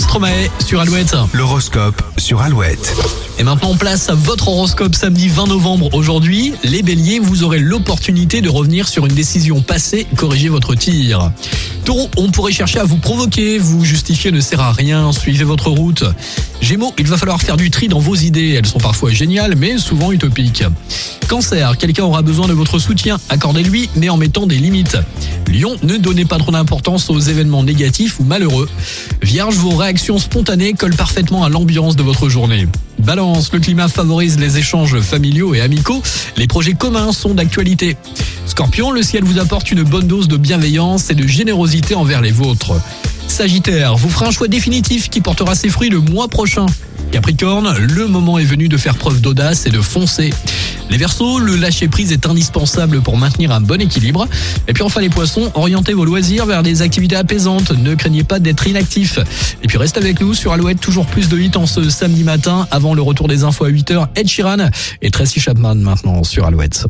Stromae sur Alouette. L'horoscope sur Alouette. Et maintenant, place à votre horoscope samedi 20 novembre. Aujourd'hui, les béliers, vous aurez l'opportunité de revenir sur une décision passée, corriger votre tir. Taureau, on pourrait chercher à vous provoquer, vous justifier ne sert à rien, suivez votre route. Gémeaux, il va falloir faire du tri dans vos idées, elles sont parfois géniales, mais souvent utopiques. Cancer, quelqu'un aura besoin de votre soutien, accordez-lui, mais en mettant des limites. Lion, ne donnez pas trop d'importance aux événements négatifs ou malheureux. Vierge, vos réactions spontanées collent parfaitement à l'ambiance de votre journée. Balance, le climat favorise les échanges familiaux et amicaux. Les projets communs sont d'actualité. Scorpion, le ciel vous apporte une bonne dose de bienveillance et de générosité envers les vôtres. Sagittaire, vous ferez un choix définitif qui portera ses fruits le mois prochain. Capricorne, le moment est venu de faire preuve d'audace et de foncer. Les Verseaux, le lâcher prise est indispensable pour maintenir un bon équilibre. Et puis enfin les Poissons, orientez vos loisirs vers des activités apaisantes. Ne craignez pas d'être inactif. Et puis reste avec nous sur Alouette, toujours plus de 8 en ce samedi matin avant le retour des infos à 8h. Ed Sheeran et Tracy Chapman maintenant sur Alouette.